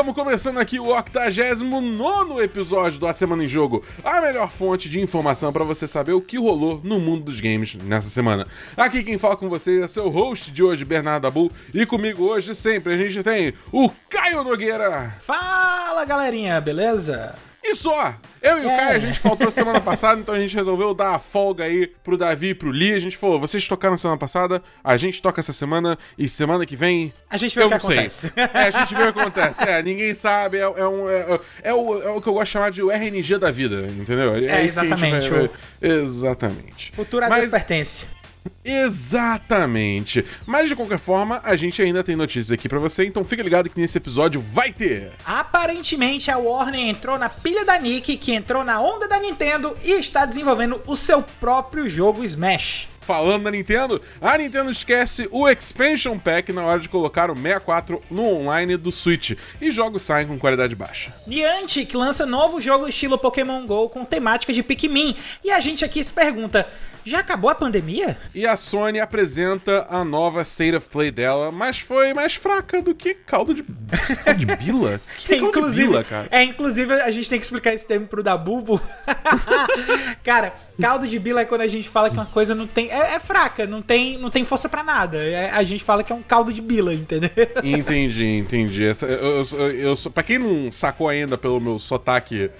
Estamos começando aqui o 89 episódio do A Semana em Jogo, a melhor fonte de informação para você saber o que rolou no mundo dos games nessa semana. Aqui quem fala com vocês é seu host de hoje, Bernardo Abu, e comigo hoje sempre a gente tem o Caio Nogueira. Fala galerinha, beleza? E só! Eu e o é. Caio, a gente faltou semana passada, então a gente resolveu dar a folga aí pro Davi e pro Lee. A gente falou, vocês tocaram semana passada, a gente toca essa semana, e semana que vem... A gente vê o que acontece. É, a gente vê o que acontece. É, ninguém sabe, é, é um, é, é, o, é o que eu gosto de chamar de o RNG da vida, entendeu? É, é exatamente. Vai, vai, exatamente. Futuro a Mas... Deus pertence. Exatamente. Mas de qualquer forma, a gente ainda tem notícias aqui para você, então fica ligado que nesse episódio vai ter. Aparentemente a Warner entrou na pilha da Nick, que entrou na onda da Nintendo e está desenvolvendo o seu próprio jogo Smash falando da Nintendo, a Nintendo esquece o Expansion Pack na hora de colocar o 64 no online do Switch e jogos saem com qualidade baixa. Niantic lança novo jogo estilo Pokémon GO com temática de Pikmin e a gente aqui se pergunta: já acabou a pandemia? E a Sony apresenta a nova State of Play dela, mas foi mais fraca do que caldo de, caldo de bila? Que é, inclusive, bila, cara? É, inclusive a gente tem que explicar esse termo pro Dabubo. cara, caldo de bila é quando a gente fala que uma coisa não tem. É, é fraca, não tem, não tem força para nada. É, a gente fala que é um caldo de bila, entendeu? Entendi, entendi. Essa, eu, eu, eu, pra quem não sacou ainda pelo meu sotaque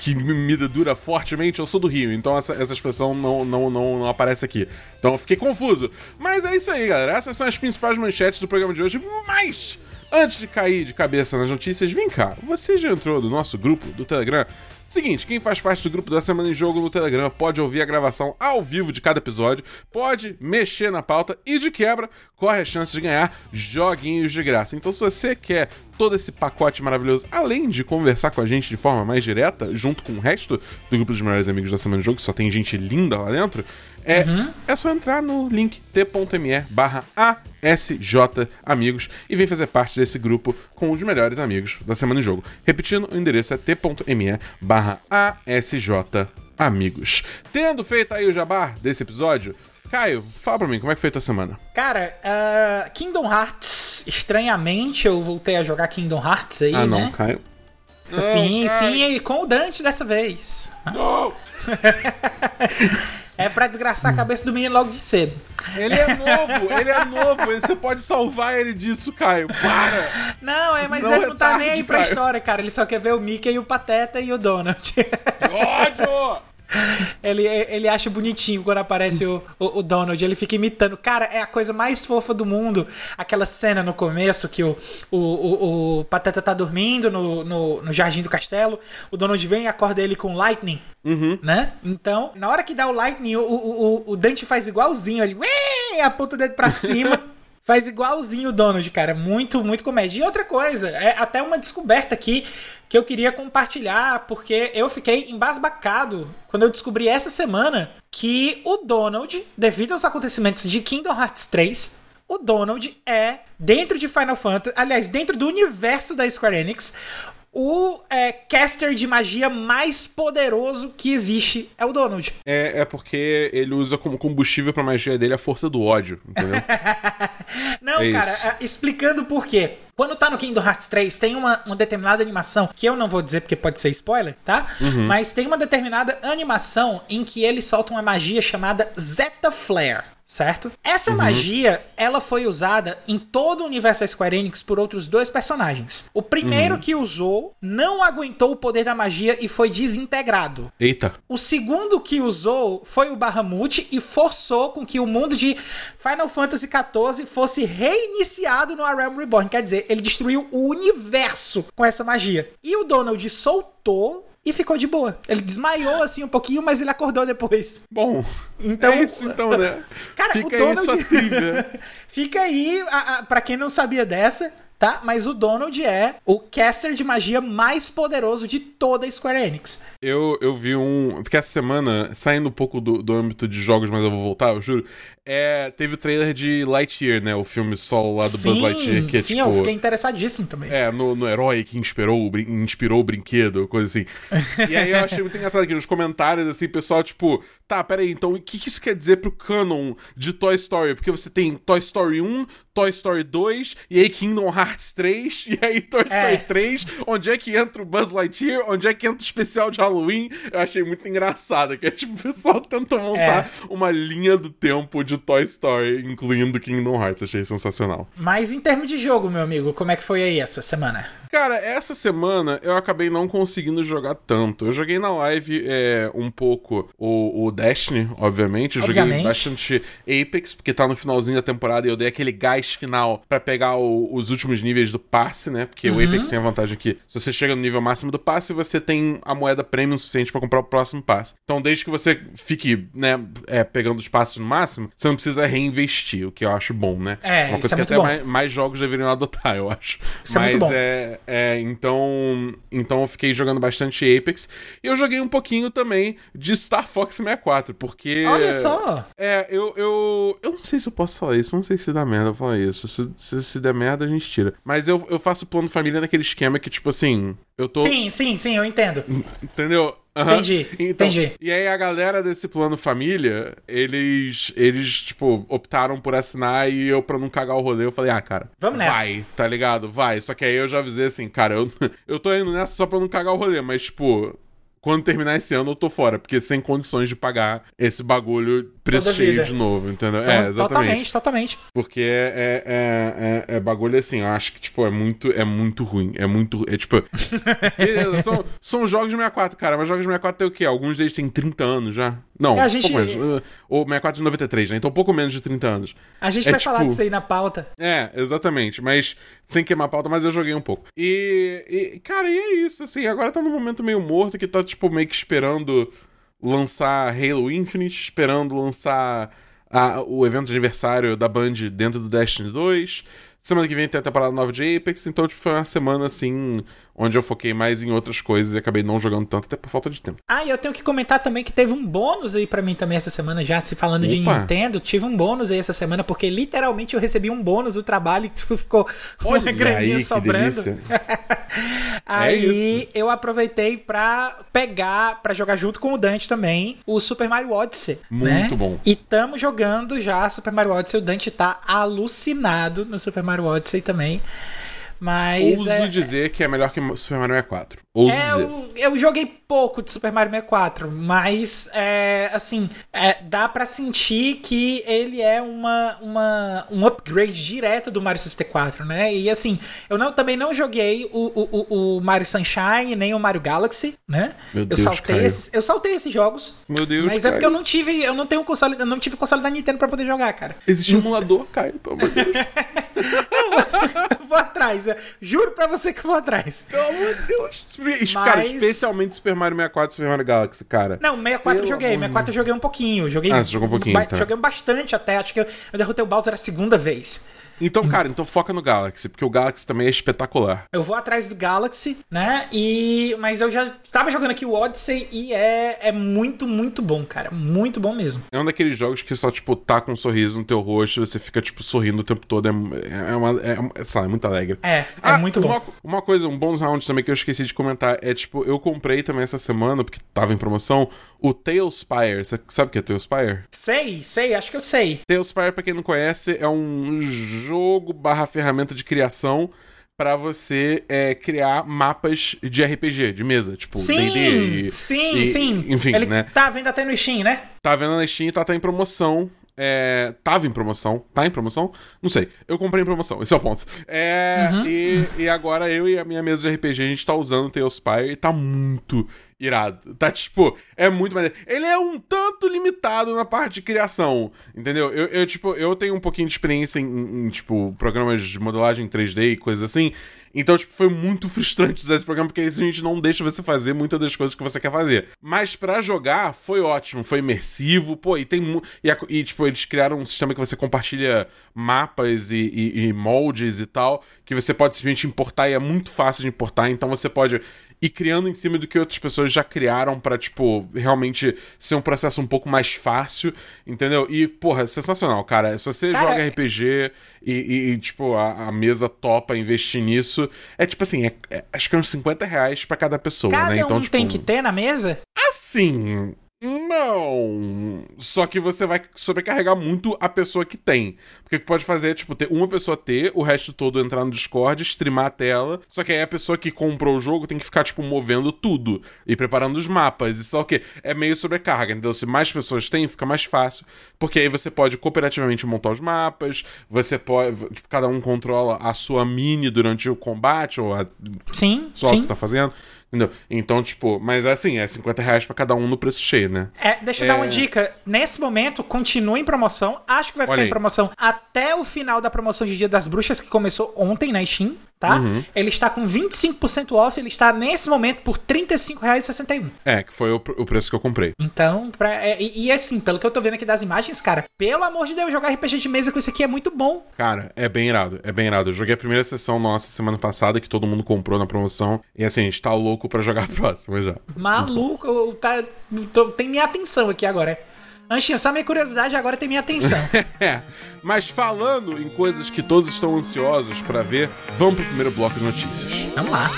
que me dura fortemente, eu sou do Rio, então essa, essa expressão não, não, não, não aparece aqui. Então eu fiquei confuso. Mas é isso aí, galera. Essas são as principais manchetes do programa de hoje. Mas, antes de cair de cabeça nas notícias, vem cá. Você já entrou no nosso grupo do Telegram? Seguinte, quem faz parte do grupo da Semana em Jogo no Telegram pode ouvir a gravação ao vivo de cada episódio, pode mexer na pauta e, de quebra, corre a chance de ganhar joguinhos de graça. Então, se você quer todo esse pacote maravilhoso, além de conversar com a gente de forma mais direta, junto com o resto do grupo dos melhores amigos da Semana em Jogo, que só tem gente linda lá dentro, é, uhum. é só entrar no link t.me barra ASJ Amigos e vem fazer parte desse grupo com os melhores amigos da Semana em Jogo. Repetindo, o endereço é t.me barra ASJ Amigos. Tendo feito aí o jabá desse episódio, Caio, fala pra mim, como é que foi a tua semana? Cara, uh, Kingdom Hearts, estranhamente eu voltei a jogar Kingdom Hearts aí, ah, né? não, Caio. Sim, não, sim, e com o Dante dessa vez. Não! É pra desgraçar a cabeça do menino logo de cedo. Ele é novo, ele é novo. Você pode salvar ele disso, Caio. Para! Não, é, mas não ele é não tá tarde, nem aí pra Caio. história, cara. Ele só quer ver o Mickey, o Pateta e o Donald. Ódio! ele, ele acha bonitinho quando aparece o, o, o, Donald, ele fica imitando. Cara, é a coisa mais fofa do mundo. Aquela cena no começo que o, o, o, o Pateta tá dormindo no, no, no, jardim do castelo, o Donald vem e acorda ele com Lightning, uhum. né? Então, na hora que dá o Lightning, o, o, o, Dante faz igualzinho, ele aponta o dedo pra cima. Faz igualzinho o Donald, cara. Muito, muito comédia. E outra coisa, é até uma descoberta aqui que eu queria compartilhar, porque eu fiquei embasbacado quando eu descobri essa semana que o Donald, devido aos acontecimentos de Kingdom Hearts 3, o Donald é, dentro de Final Fantasy, aliás, dentro do universo da Square Enix, o é, caster de magia mais poderoso que existe é o Donald. É, é porque ele usa como combustível pra magia dele a força do ódio, entendeu? Não, é cara, é, explicando por quê. Quando tá no Kingdom Hearts 3, tem uma, uma, determinada animação, que eu não vou dizer porque pode ser spoiler, tá? Uhum. Mas tem uma determinada animação em que ele solta uma magia chamada Zeta Flare certo? Essa uhum. magia, ela foi usada em todo o universo da Square Enix por outros dois personagens. O primeiro uhum. que usou não aguentou o poder da magia e foi desintegrado. Eita. O segundo que usou foi o Bahamut e forçou com que o mundo de Final Fantasy XIV fosse reiniciado no A Realm Reborn. Quer dizer, ele destruiu o universo com essa magia. E o Donald soltou e ficou de boa. Ele desmaiou assim um pouquinho, mas ele acordou depois. Bom, então é isso então, né? Cara, Fica o Donald... aí sua trivia. Fica aí, a, a, pra quem não sabia dessa, tá? Mas o Donald é o caster de magia mais poderoso de toda a Square Enix. Eu, eu vi um. Porque essa semana, saindo um pouco do, do âmbito de jogos, mas eu vou voltar, eu juro. É, teve o trailer de Lightyear, né? O filme solo lá do sim, Buzz Lightyear. Que é, sim, tipo, eu fiquei interessadíssimo também. É, no, no herói que inspirou, inspirou o brinquedo, coisa assim. e aí eu achei muito engraçado aqui nos comentários, assim, pessoal, tipo, tá, peraí, então o que, que isso quer dizer pro canon de Toy Story? Porque você tem Toy Story 1, Toy Story 2 e aí Kingdom Hearts Hearts 3 e aí Toy Story É. 3, onde é que entra o Buzz Lightyear, onde é que entra o especial de Halloween. Eu achei muito engraçado, que é tipo, o pessoal tenta montar uma linha do tempo de Toy Story, incluindo Kingdom Hearts. Achei sensacional. Mas em termos de jogo, meu amigo, como é que foi aí a sua semana? Cara, essa semana eu acabei não conseguindo jogar tanto. Eu joguei na live é, um pouco o, o Destiny, obviamente. Eu joguei Obviamente. bastante Apex, porque tá no finalzinho da temporada e eu dei aquele gás final pra pegar o- os últimos níveis do passe, né? Porque o Apex tem a vantagem que se você chega no nível máximo do passe, você tem a moeda premium suficiente pra comprar o próximo passe. Então, desde que você fique, né, é, pegando os passes no máximo, você não precisa reinvestir, o que eu acho bom, né? É, Uma isso coisa é que muito até bom. mais, mais jogos deveriam adotar, eu acho. Isso é Mas muito bom. é, é, então, então eu fiquei jogando bastante Apex. E eu joguei um pouquinho também de Star Fox 64, porque. Olha só! É, eu, eu. Eu não sei se eu posso falar isso, não sei se dá merda eu falar isso. Se, se, se der merda, a gente tira. Mas eu, eu faço plano família naquele esquema que, tipo assim, eu tô. Sim, sim, sim, eu entendo. Entendeu? Aham. Entendi, Então, entendi. E aí a galera desse plano família, eles, eles, tipo, optaram por assinar e eu, pra não cagar o rolê, eu falei, ah, cara, Vamos nessa. vai, tá ligado? Vai. Só que aí eu já avisei assim, cara, eu, eu tô indo nessa só pra não cagar o rolê, mas, tipo, quando terminar esse ano eu tô fora, porque sem condições de pagar esse bagulho preço cheio de novo, entendeu? Então, é, exatamente. Totalmente, totalmente. Porque é, é, é, é bagulho assim, eu acho que, tipo, é muito, é muito ruim. É muito. É tipo. Beleza, são, são jogos de 64, cara, mas jogos de 64 tem o quê? Alguns deles têm 30 anos já. Não, É, a gente- pouco menos. uh, Ou 64 de 93, né? Então pouco menos de 30 anos. A gente É vai falar tipo- disso aí na pauta. É, exatamente. Mas sem queimar a pauta, mas eu joguei um pouco. E, e, cara, e é isso, assim. Agora tá num momento meio morto que tá, tipo, meio que esperando lançar Halo Infinite, esperando lançar a- o evento de aniversário da Band dentro do Destiny 2. Semana que vem tem a temporada nova de Apex, então, tipo, foi uma semana, assim, onde eu foquei mais em outras coisas e acabei não jogando tanto, até por falta de tempo. Ah, e eu tenho que comentar também que teve um bônus aí pra mim também essa semana, já se falando de Opa. Nintendo, tive um bônus aí essa semana, porque literalmente eu recebi um bônus do trabalho e tipo, ficou Olha uma graninha aí, que sobrando. Aí isso. eu aproveitei pra pegar, pra jogar junto com o Dante também, o Super Mario Odyssey. Muito né? bom. E tamo jogando já Super Mario Odyssey. O Dante tá alucinado no Super Mario Odyssey também. Mas. Ouso é, dizer que é melhor que Super Mario 64. Ouso é, dizer. eu, eu joguei pouco de Super Mario 64, mas é, assim, é, dá pra sentir que ele é uma, uma, um upgrade direto do Mario 64, né? E assim, eu não, também não joguei o, o, o- Mario Sunshine nem o Mario Galaxy, né? Meu eu Deus, saltei Caio. esses, eu saltei esses jogos. Meu Deus, Mas é porque eu Caio. não tive, eu não tenho console, eu não tive console da Nintendo pra poder jogar, cara. Existe um emulador, Caio, pelo amor de Deus. Eu vou atrás, eu juro pra você que eu vou atrás. Pelo amor de Deus. Es- Cara, Mas- especialmente Super Mario 64 e Super Mario Galaxy, cara. Não, 64 eu joguei, amor 64 eu joguei um pouquinho. Joguei Ah, você jogou um pouquinho, tá. Joguei bastante até, acho que eu derrotei o Bowser a segunda vez. Então, cara, então foca no Galaxy, porque o Galaxy também é espetacular. Eu vou atrás do Galaxy, né? E mas eu já tava jogando aqui o Odyssey e é, é muito, muito bom, cara. Muito bom mesmo. É um daqueles jogos que só, tipo, tá com um sorriso no teu rosto, você fica, tipo, sorrindo o tempo todo. É, é, uma, é, é, lá, é muito alegre. É, é Ah, muito uma, bom. Uma coisa, um bônus round também que eu esqueci de comentar é, tipo, eu comprei também essa semana, porque tava em promoção, o Tailspire. Você sabe o que é Tailspire? Sei, sei, acho que eu sei. Tailspire, pra quem não conhece, é um jogo barra ferramenta de criação pra você é, criar mapas de RPG, de mesa, tipo Sim, D&D e- sim, e- sim. Enfim, Ele né? tá vendo até no Steam, né? Tá vendo na Steam, tá, tá em promoção. É, tava em promoção. Tá em promoção? Não sei. Eu comprei em promoção, esse é o ponto. É, Uhum. e, e agora eu e a minha mesa de RPG, a gente tá usando o Tailspire e tá muito irado. Tá tipo, é muito maneiro. Ele é um tanto limitado na parte de criação, entendeu? Eu, eu, tipo, eu tenho um pouquinho de experiência em, em, tipo, programas de modelagem 3D e coisas assim. Então, tipo, foi muito frustrante usar esse programa, porque a gente não deixa você fazer muitas das coisas que você quer fazer. Mas pra jogar, foi ótimo, foi imersivo, pô, e tem e, e, tipo, eles criaram um sistema que você compartilha mapas e, e- e moldes e tal, que você pode simplesmente importar e é muito fácil de importar, então você pode ir criando em cima do que outras pessoas já criaram pra, tipo, realmente ser um processo um pouco mais fácil, entendeu? E, porra, sensacional, cara. Se você Cara, joga RPG e, e- e, tipo, a, a mesa topa investir nisso, é tipo assim, é- é- acho que é uns 50 reais pra cada pessoa, Cada né? Então, um tipo, tem que ter na mesa? assim. Não. Só que você vai sobrecarregar muito a pessoa que tem. Porque o que pode fazer é, tipo, ter uma pessoa ter, o resto todo entrar no Discord, streamar a tela. Só que aí a pessoa que comprou o jogo tem que ficar, tipo, movendo tudo e preparando os mapas. Isso é o quê? É meio sobrecarga, entendeu? Se mais pessoas têm, fica mais fácil. Porque aí você pode cooperativamente montar os mapas, você pode. Tipo, cada um controla a sua mini durante o combate, ou a. Sim. Só sim. que você tá fazendo. Entendeu? Então, tipo, mas assim, é 50 reais pra cada um no preço cheio, né? É, deixa eu dar É. uma dica. Nesse momento, continua em promoção. Acho que vai ficar em promoção até o final da promoção de Dia das Bruxas, que começou ontem na Steam, tá? Uhum. Ele está com 25% off. Ele está, nesse momento, por R$ 35,61. É, que foi o, o preço que eu comprei. Então, pra, é, e, e assim, pelo que eu tô vendo aqui das imagens, cara, pelo amor de Deus, jogar RPG de mesa com isso aqui é muito bom. Cara, é bem irado, é bem irado. Eu joguei a primeira sessão nossa semana passada, que todo mundo comprou na promoção. E assim, a gente tá louco pra jogar a próxima já. Maluco, tá, tô- tem minha atenção aqui agora. Anchinha, só minha curiosidade agora tem minha atenção. É, mas falando em coisas que todos estão ansiosos pra ver, vamos pro primeiro bloco de notícias. Vamos lá.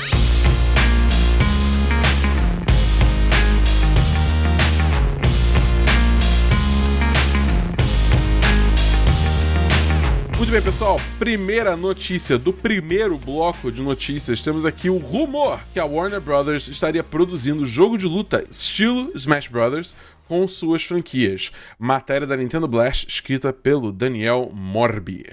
Muito bem, pessoal. Primeira notícia do primeiro bloco de notícias. Temos aqui o rumor que a Warner Brothers estaria produzindo jogo de luta estilo Smash Brothers com suas franquias. Matéria da Nintendo Blast escrita pelo Daniel Morbi.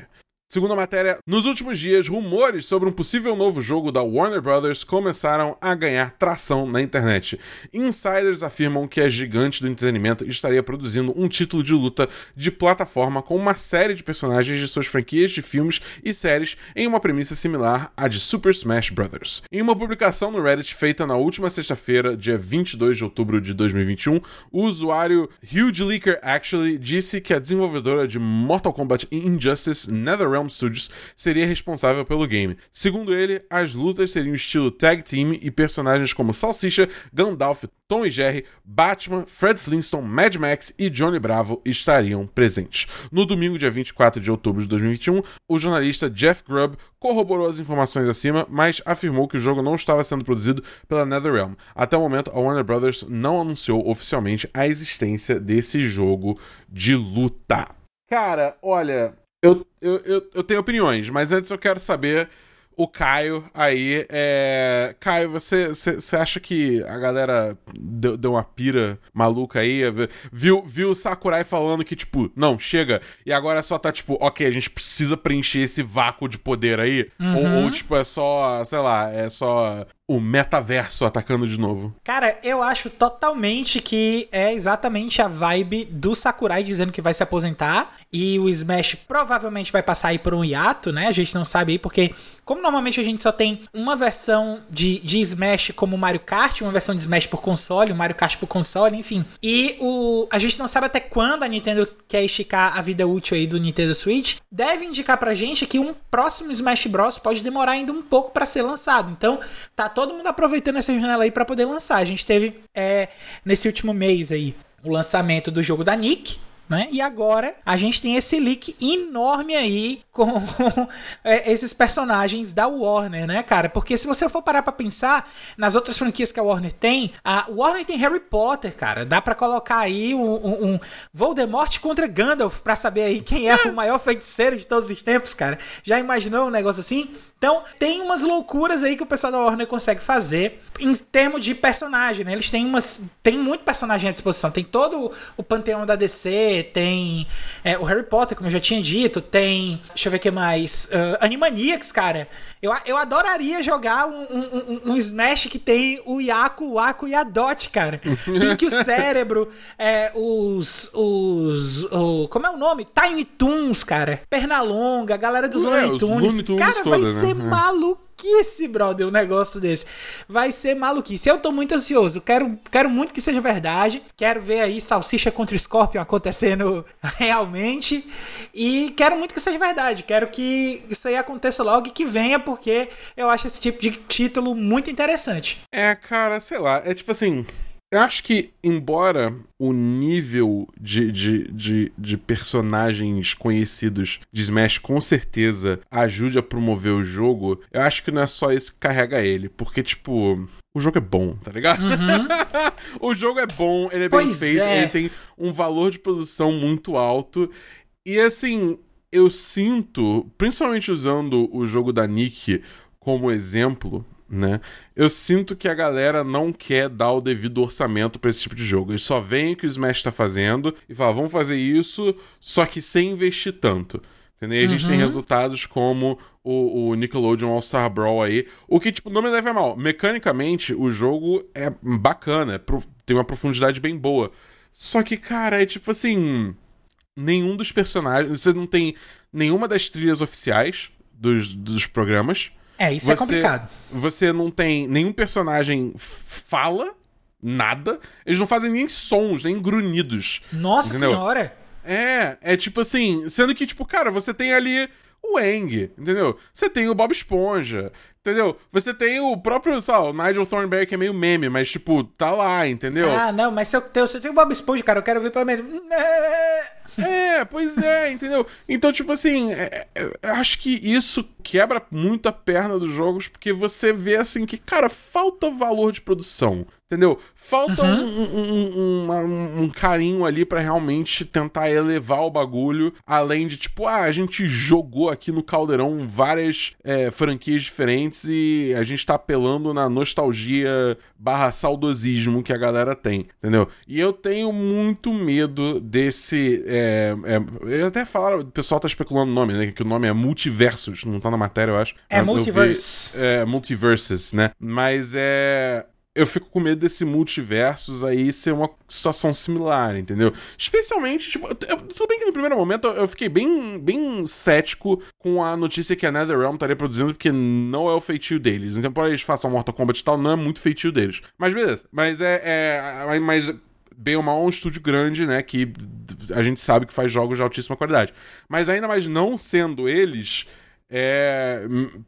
Segundo a matéria, nos últimos dias, rumores sobre um possível novo jogo da Warner Brothers começaram a ganhar tração na internet. Insiders afirmam que a gigante do entretenimento estaria produzindo um título de luta de plataforma com uma série de personagens de suas franquias de filmes e séries em uma premissa similar à de Super Smash Bros. Em uma publicação no Reddit feita na última sexta-feira, dia 22 de outubro de 2021, o usuário Huge Leaker Actually disse que a desenvolvedora de Mortal Kombat Injustice, NetherRealm Studios, seria responsável pelo game. Segundo ele, as lutas seriam estilo tag team e personagens como Salsicha, Gandalf, Tom e Jerry, Batman, Fred Flintstone, Mad Max e Johnny Bravo estariam presentes. No domingo, dia 24 de outubro de 2021, o jornalista Jeff Grubb corroborou as informações acima, mas afirmou que o jogo não estava sendo produzido pela NetherRealm. Até o momento, a Warner Brothers não anunciou oficialmente a existência desse jogo de luta. Cara, olha, eu, eu, eu, eu tenho opiniões, mas antes eu quero saber o Caio aí. É... Caio, você, você, acha que a galera deu, deu uma pira maluca aí? Viu, viu o Sakurai falando que, tipo, não, chega, e agora só tá, tipo, ok, a gente precisa preencher esse vácuo de poder aí? Ou, ou, tipo, é só, sei lá, é só o metaverso atacando de novo? Cara, eu acho totalmente que é exatamente a vibe do Sakurai dizendo que vai se aposentar e o Smash provavelmente vai passar aí por um hiato, né? A gente não sabe aí porque como normalmente a gente só tem uma versão de, de Smash como Mario Kart, uma versão de Smash por console, um Mario Kart por console, enfim. E o a gente não sabe até quando a Nintendo quer esticar a vida útil aí do Nintendo Switch. Deve indicar pra gente que um próximo Smash Bros pode demorar ainda um pouco para ser lançado. Então, tá todo mundo aproveitando essa janela aí para poder lançar. A gente teve é, nesse último mês aí o lançamento do jogo da Nick, né? E agora a gente tem esse leak enorme aí com é, esses personagens da Warner, né, cara? Porque se você for parar pra pensar nas outras franquias que a Warner tem, a Warner tem Harry Potter, cara. Dá pra colocar aí um, um, um Voldemort contra Gandalf pra saber aí quem é o maior feiticeiro de todos os tempos, cara. Já imaginou um negócio assim? Então, tem umas loucuras aí que o pessoal da Warner consegue fazer em termos de personagem, né? Eles têm umas. Tem muito personagem à disposição. Tem todo o panteão da DC, tem é, o Harry Potter, como eu já tinha dito, tem. Deixa eu ver o que mais. Uh, Animaniacs, cara. Eu, eu adoraria jogar um, um, um, um Smash que tem o Yaku, o Aku e a Dot, cara. Pink o Cérebro, é, os. os o, como é o nome? Tiny Toons, cara. Pernalonga, galera dos É, Looney Tunes. Cara, vai toda, né? ser É. maluquice, brother, um negócio desse. Vai ser maluquice. Eu tô muito ansioso. Quero, quero muito que seja verdade. Quero ver aí Salsicha contra Scorpion acontecendo realmente. E quero muito que seja verdade. Quero que isso aí aconteça logo e que venha, porque eu acho esse tipo de título muito interessante. É, cara, sei lá, é tipo assim. Eu acho que, embora o nível de, de, de, de, personagens conhecidos de Smash com certeza ajude a promover o jogo, eu acho que não é só isso que carrega ele. Porque, tipo, o jogo é bom, tá ligado? Uhum. o jogo é bom, ele é bem pois feito, é. ele tem um valor de produção muito alto. E assim, eu sinto, principalmente usando o jogo da Nick como exemplo, né? Eu sinto que a galera não quer dar o devido orçamento para esse tipo de jogo. Eles só veem o que o Smash tá fazendo e falam, vamos fazer isso, só que sem investir tanto. Entendeu? E a gente tem uhum. resultados como o, o Nickelodeon All-Star Brawl aí. O que, tipo, não me leva a mal. Mecanicamente, o jogo é bacana, é tem uma profundidade bem boa. Só que, cara, é tipo assim. Nenhum dos personagens. Você não tem nenhuma das trilhas oficiais dos, dos programas. É, isso é você, é complicado. Você não tem nenhum personagem fala nada. Eles não fazem nem sons, nem grunhidos. Nossa entendeu? senhora! É, é tipo assim, sendo que, tipo, cara, você tem ali o Eng, entendeu? Você tem o Bob Esponja, entendeu? Você tem o próprio, sabe, o Nigel Thornberry, que é meio meme, mas, tipo, tá lá, entendeu? Ah, não, mas se eu, tenho, se eu tenho o Bob Esponja, cara, eu quero ver pelo menos. É, pois é, entendeu? Então, tipo assim, é, é, acho que isso quebra muito a perna dos jogos, porque você vê assim que, cara, falta valor de produção. Entendeu? Falta uhum. um, um, um, um, carinho ali para realmente tentar elevar o bagulho, além de tipo, ah, a gente jogou aqui no Caldeirão várias é, franquias diferentes e a gente tá apelando na nostalgia barra saudosismo que a galera tem, entendeu? E eu tenho muito medo desse. É, é, eu até falaram, o pessoal tá especulando o nome, né? Que o nome é Multiversus, não tá na matéria, eu acho. É Multiverse. é, Multiverses, né? Mas é eu fico com medo desse multiversos aí ser uma situação similar, entendeu? Especialmente, tipo, eu, tudo bem que no primeiro momento eu, eu fiquei bem, bem cético com a notícia que a NetherRealm estaria produzindo, porque não é o feitio deles. Então, por eles façam Mortal Kombat e tal, não é muito feitio deles. Mas beleza. Mas é. é mas bem ou mal, é um estúdio grande, né? Que a gente sabe que faz jogos de altíssima qualidade. Mas ainda mais não sendo eles, é.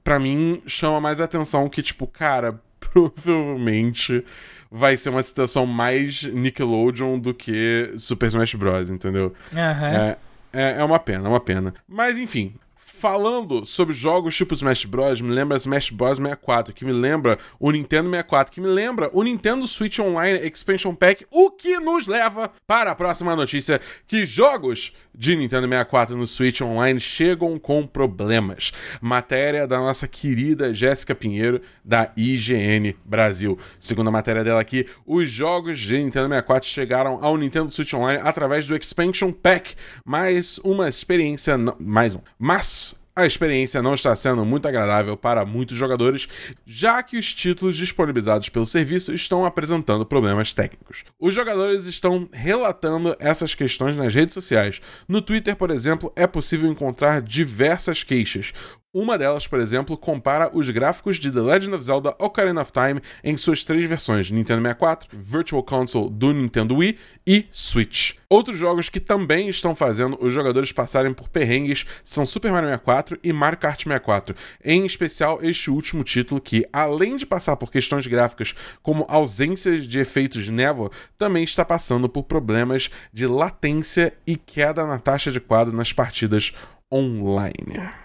para mim, chama mais atenção que, tipo, cara provavelmente vai ser uma situação mais Nickelodeon do que Super Smash Bros, entendeu? Uhum. É, é, é uma pena, é uma pena. Mas enfim, falando sobre jogos tipo Smash Bros, me lembra Smash Bros 64, que me lembra o Nintendo 64, que me lembra o Nintendo Switch Online Expansion Pack, o que nos leva para a próxima notícia, que jogos de Nintendo 64 no Switch Online chegam com problemas. Matéria da nossa querida Jéssica Pinheiro, da IGN Brasil. Segundo a matéria dela aqui, os jogos de Nintendo 64 chegaram ao Nintendo Switch Online através do Expansion Pack, mais uma experiência... Mais um. Mas a experiência não está sendo muito agradável para muitos jogadores, já que os títulos disponibilizados pelo serviço estão apresentando problemas técnicos. Os jogadores estão relatando essas questões nas redes sociais. No Twitter, por exemplo, é possível encontrar diversas queixas. Uma delas, por exemplo, compara os gráficos de The Legend of Zelda Ocarina of Time em suas três versões: Nintendo 64, Virtual Console do Nintendo Wii e Switch. Outros jogos que também estão fazendo os jogadores passarem por perrengues são Super Mario 64 e Mario Kart 64, em especial este último título que, além de passar por questões gráficas como ausência de efeitos de névoa, também está passando por problemas de latência e queda na taxa de quadro nas partidas online.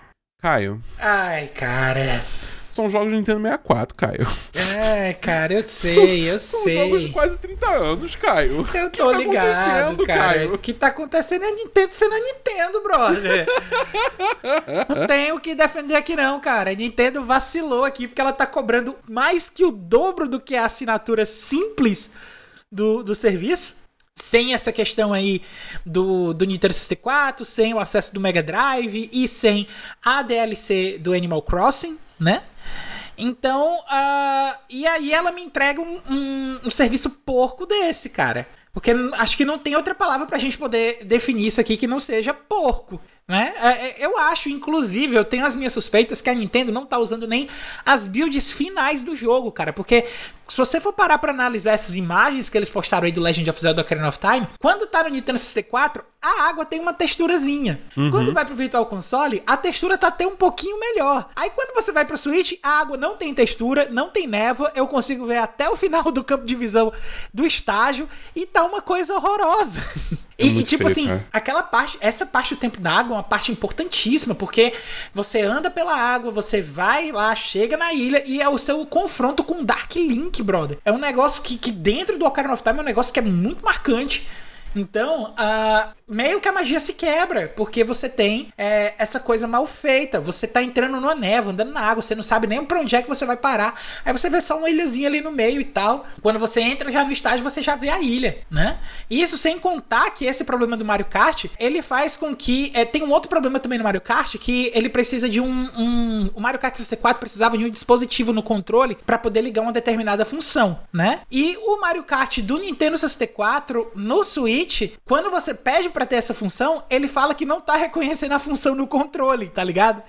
Caio. Ai, cara. São jogos de Nintendo 64, Caio. É, cara, eu sei, eu são sei. São jogos de quase 30 anos, Caio. Eu tô tá ligado, cara. Caio? O que tá acontecendo é Nintendo sendo a Nintendo, brother. não tem o que defender aqui não, cara. A Nintendo vacilou aqui porque ela tá cobrando mais que o dobro do que a assinatura simples do, do serviço sem essa questão aí do, do Nintendo 64, sem o acesso do Mega Drive e sem a DLC do Animal Crossing, né? Então, uh, e aí ela me entrega um, um, um, serviço porco desse, cara. Porque acho que não tem outra palavra pra gente poder definir isso aqui que não seja porco. Né? É, é, eu acho, inclusive, eu tenho as minhas suspeitas que a Nintendo não tá usando nem as builds finais do jogo, cara. Porque se você for parar pra analisar essas imagens que eles postaram aí do Legend of Zelda Ocarina of Time, quando tá no Nintendo 64, a água tem uma texturazinha. Uhum. Quando vai pro Virtual Console, a textura tá até um pouquinho melhor. Aí quando você vai pro Switch, a água não tem textura, não tem névoa, eu consigo ver até o final do campo de visão do estágio e tá uma coisa horrorosa. É e, e, tipo feio, assim, aquela parte, essa parte do tempo da água é uma parte importantíssima, porque você anda pela água, você vai lá, chega na ilha e é o seu confronto com o Dark Link, brother. É um negócio que, que dentro do Ocarina of Time é um negócio que é muito marcante. Então, uh, meio que a magia se quebra, porque você tem é, essa coisa mal feita. Você tá entrando numa névoa, andando na água, você não sabe nem pra onde é que você vai parar. Aí você vê só uma ilhazinha ali no meio e tal. Quando você entra já no estágio, você já vê a ilha, né? E isso sem contar que esse problema do Mario Kart, ele faz com que. É, tem um outro problema também no Mario Kart, que ele precisa de um. um o Mario Kart 64 precisava de um dispositivo no controle para poder ligar uma determinada função, né? E o Mario Kart do Nintendo 64 no Switch, quando você pede para ter essa função, ele fala que não tá reconhecendo a função no controle, tá ligado?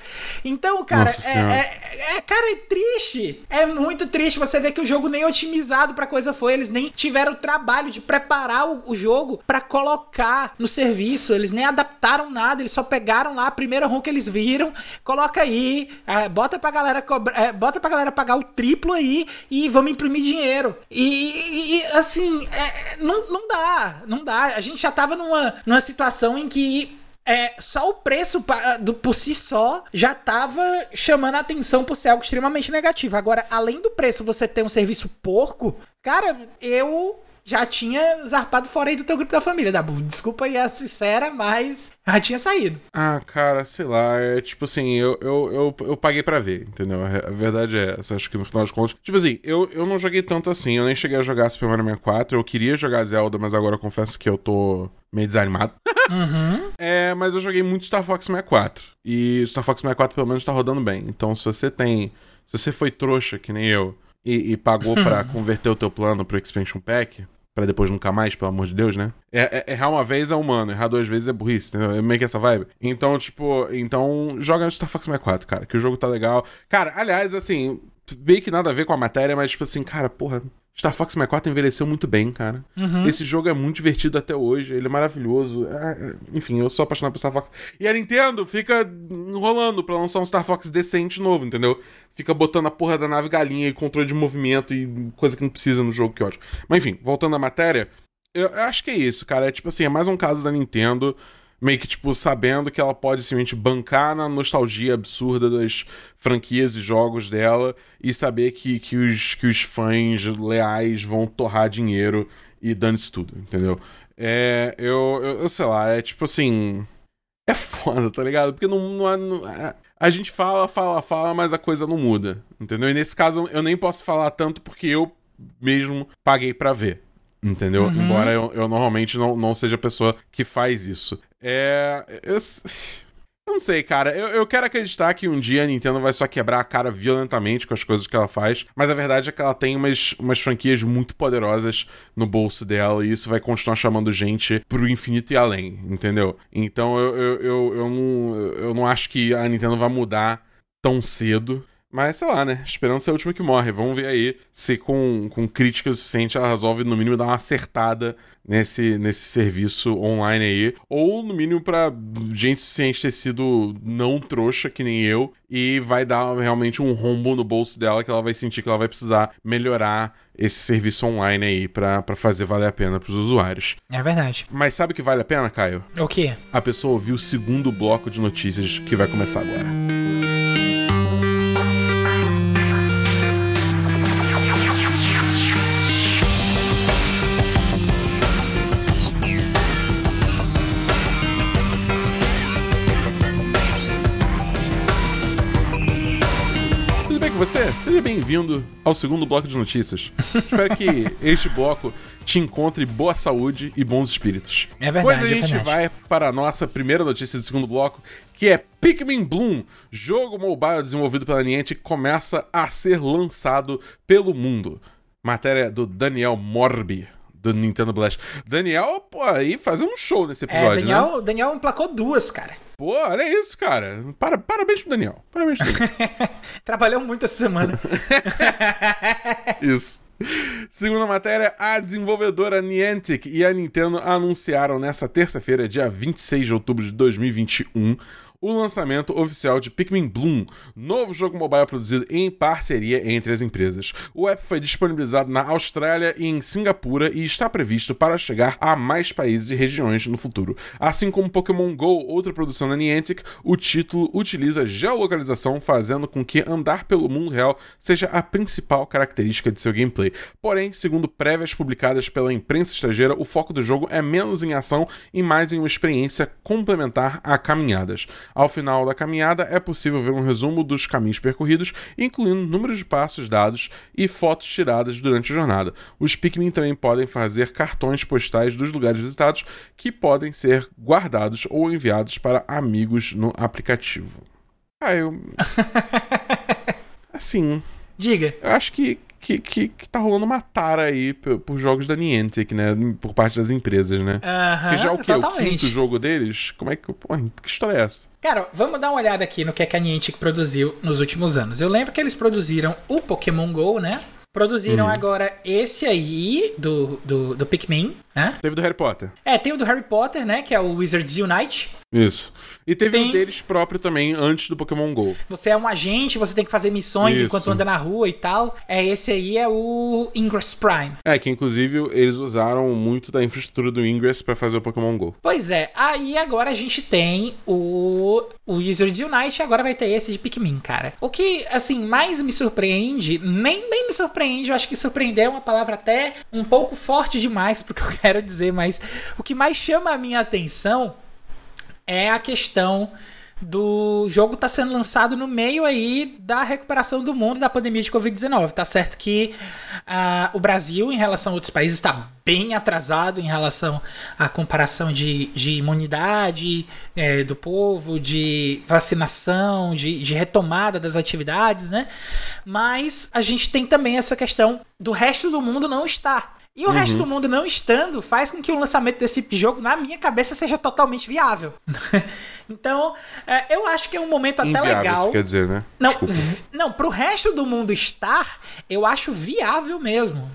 Então, cara, é, é, é, cara, é triste. É muito triste você ver que o jogo nem otimizado pra coisa foi. Eles nem tiveram o trabalho de preparar o, o jogo para colocar no serviço. Eles nem adaptaram nada. Eles só pegaram lá a primeira ROM que eles viram, coloca aí, é, bota pra galera cobra, é, bota pra galera pagar o triplo aí e vamos imprimir dinheiro. E, e assim, é, não, não dá, não dá. A gente já tava numa, numa situação em que é, só o preço do, por si só já tava chamando a atenção por ser algo extremamente negativo. Agora, além do preço você ter um serviço porco, cara, eu já tinha zarpado fora aí do teu grupo da família, Dabu. Desculpa aí a sincera, mas já tinha saído. Ah, cara, sei lá, é tipo assim, eu, eu, eu, eu paguei para ver, entendeu? A verdade é essa, acho que no final das contas. Tipo assim, eu, eu não joguei tanto assim, eu nem cheguei a jogar Super Mario 64, eu queria jogar Zelda, mas agora eu confesso que eu tô meio desanimado. Uhum. é, mas eu joguei muito Star Fox 64. E Star Fox 64 pelo menos tá rodando bem. Então se você tem. Se você foi trouxa, que nem eu, e, e pagou para converter o teu plano pro Expansion Pack, para depois nunca mais, pelo amor de Deus, né? É, é, errar uma vez é humano, errar duas vezes é burrice, entendeu? É meio que essa vibe. Então, tipo, então joga Star Fox 64, cara, que o jogo tá legal. Cara, aliás, assim, bem que nada a ver com a matéria, mas tipo assim, cara, porra, Star Fox 64 envelheceu muito bem, cara. Uhum. Esse jogo é muito divertido até hoje, ele é maravilhoso. É, é, enfim, eu sou apaixonado por Star Fox. E a Nintendo fica enrolando pra lançar um Star Fox decente novo, entendeu? Fica botando a porra da nave galinha e controle de movimento e coisa que não precisa no jogo, que ótimo. Mas enfim, voltando à matéria, eu acho que é isso, cara. É tipo assim, é mais um caso da Nintendo meio que, tipo, sabendo que ela pode simplesmente bancar na nostalgia absurda das franquias e jogos dela e saber que, que, os, que os fãs leais vão torrar dinheiro e dane-se tudo, entendeu? É, eu, eu, eu, sei lá, é tipo assim. É foda, tá ligado? Porque não, não, não é, a gente fala, fala, fala, mas a coisa não muda, entendeu? E nesse caso eu nem posso falar tanto porque eu mesmo paguei para ver. Entendeu? Uhum. Embora eu, eu normalmente não, não seja a pessoa que faz isso. É. Eu, eu não sei, cara. Eu, eu quero acreditar que um dia a Nintendo vai só quebrar a cara violentamente com as coisas que ela faz. Mas a verdade é que ela tem umas, umas franquias muito poderosas no bolso dela. E isso vai continuar chamando gente pro infinito e além, entendeu? Então eu, eu, eu, eu, não, eu não acho que a Nintendo vai mudar tão cedo. Mas sei lá, né? Esperança é a última que morre. Vamos ver aí se com, com crítica suficiente ela resolve, no mínimo, dar uma acertada nesse, nesse serviço online aí. Ou, no mínimo, pra gente suficiente ter sido não trouxa, que nem eu, e vai dar realmente um rombo no bolso dela que ela vai sentir que ela vai precisar melhorar esse serviço online aí para fazer valer a pena pros usuários. É verdade. Mas sabe o que vale a pena, Caio? O quê? A pessoa ouvir o segundo bloco de notícias que vai começar agora. Você, seja bem-vindo ao segundo bloco de notícias. Espero que este bloco te encontre boa saúde e bons espíritos. É verdade. Pois a é gente vai para a nossa primeira notícia do segundo bloco, que é Pikmin Bloom, jogo mobile desenvolvido pela Niantic, começa a ser lançado pelo mundo. Matéria do Daniel Morbi, do Nintendo Blast. Daniel, pô, aí fazendo um show nesse É, episódio, Daniel, né? Daniel emplacou duas, cara. Pô, olha isso, cara. Para, parabéns pro Daniel. Parabéns pro Daniel. Trabalhou muito essa semana. Isso. Segunda matéria, a desenvolvedora Niantic e a Nintendo anunciaram nessa terça-feira, dia 26 de outubro de 2021, o lançamento oficial de Pikmin Bloom, novo jogo mobile produzido em parceria entre as empresas. O app foi disponibilizado na Austrália e em Singapura e está previsto para chegar a mais países e regiões no futuro. Assim como Pokémon GO, outra produção da Niantic, o título utiliza geolocalização, fazendo com que andar pelo mundo real seja a principal característica de seu gameplay. Porém, segundo prévias publicadas pela imprensa estrangeira, o foco do jogo é menos em ação e mais em uma experiência complementar a caminhadas. Ao final da caminhada, é possível ver um resumo dos caminhos percorridos, incluindo número de passos dados e fotos tiradas durante a jornada. Os Pikmin também podem fazer cartões postais dos lugares visitados que podem ser guardados ou enviados para amigos no aplicativo. Ah, eu. Assim, Diga. eu acho que, que, que, que tá rolando uma tara aí por, por jogos da Niantic, né? Por parte das empresas, né? Aham, Porque já é o quê? O quinto jogo deles? Como é que. Pô, que história é essa? Cara, vamos dar uma olhada aqui no que, é que a Niantic produziu nos últimos anos. Eu lembro que eles produziram o Pokémon GO, né? Produziram Uhum. agora esse aí do, do, do Pikmin, né? Teve do Harry Potter. É, tem o do Harry Potter, né? Que é o Wizards Unite. Isso. E teve Tem- um deles próprio também antes do Pokémon GO. Você é um agente, você tem que fazer missões Isso. enquanto anda na rua e tal. É, esse aí é o Ingress Prime. É, que inclusive eles usaram muito da infraestrutura do Ingress pra fazer o Pokémon GO. Pois é, aí agora a gente tem o, o Wizards Unite e agora vai ter esse de Pikmin, cara. O que, assim, mais me surpreende, nem, nem me surpreende, eu acho que surpreender é uma palavra até um pouco forte demais pro que eu quero dizer, mas o que mais chama a minha atenção é a questão do jogo tá sendo lançado no meio aí da recuperação do mundo da pandemia de Covid-19. Tá certo que ah, o Brasil, em relação a outros países, está bem atrasado em relação à comparação de, de imunidade eh, do povo, de vacinação, de, de retomada das atividades, né? Mas a gente tem também essa questão do resto do mundo não estar. E o resto do mundo não estando faz com que o lançamento desse tipo de jogo, na minha cabeça, seja totalmente viável. então, é, eu acho que é um momento até Inviável, legal. isso quer dizer, né? Não, Desculpa. vi- não, pro resto do mundo estar, eu acho viável mesmo.